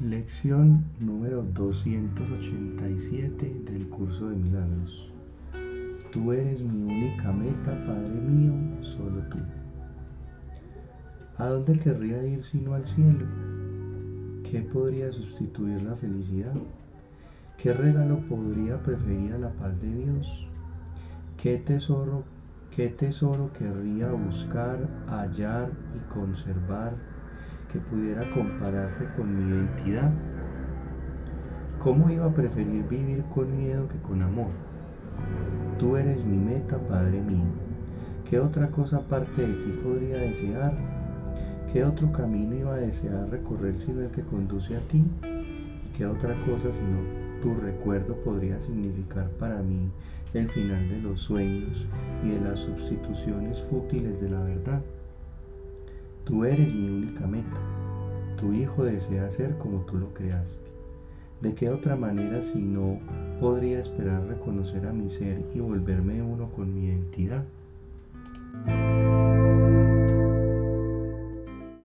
Lección número 287 del curso de milagros. Tú eres mi única meta, Padre mío, solo tú. ¿A dónde querría ir sino al cielo? ¿Qué podría sustituir la felicidad? ¿Qué regalo podría preferir a la paz de Dios? ¿Qué tesoro, qué tesoro querría buscar, hallar y conservar que pudiera compararse con mi identidad? ¿Cómo iba a preferir vivir con miedo que con amor? Tú eres mi meta, Padre mío. ¿Qué otra cosa aparte de ti podría desear? ¿Qué otro camino iba a desear recorrer sino el que conduce a ti? ¿Y qué otra cosa sino tu recuerdo podría significar para mí el final de los sueños y de las sustituciones fútiles de la verdad? Tú eres mi única meta. Tu Hijo desea ser como tú lo creaste. ¿De qué otra manera si no podría esperar reconocer a mi ser y volverme uno con mi identidad?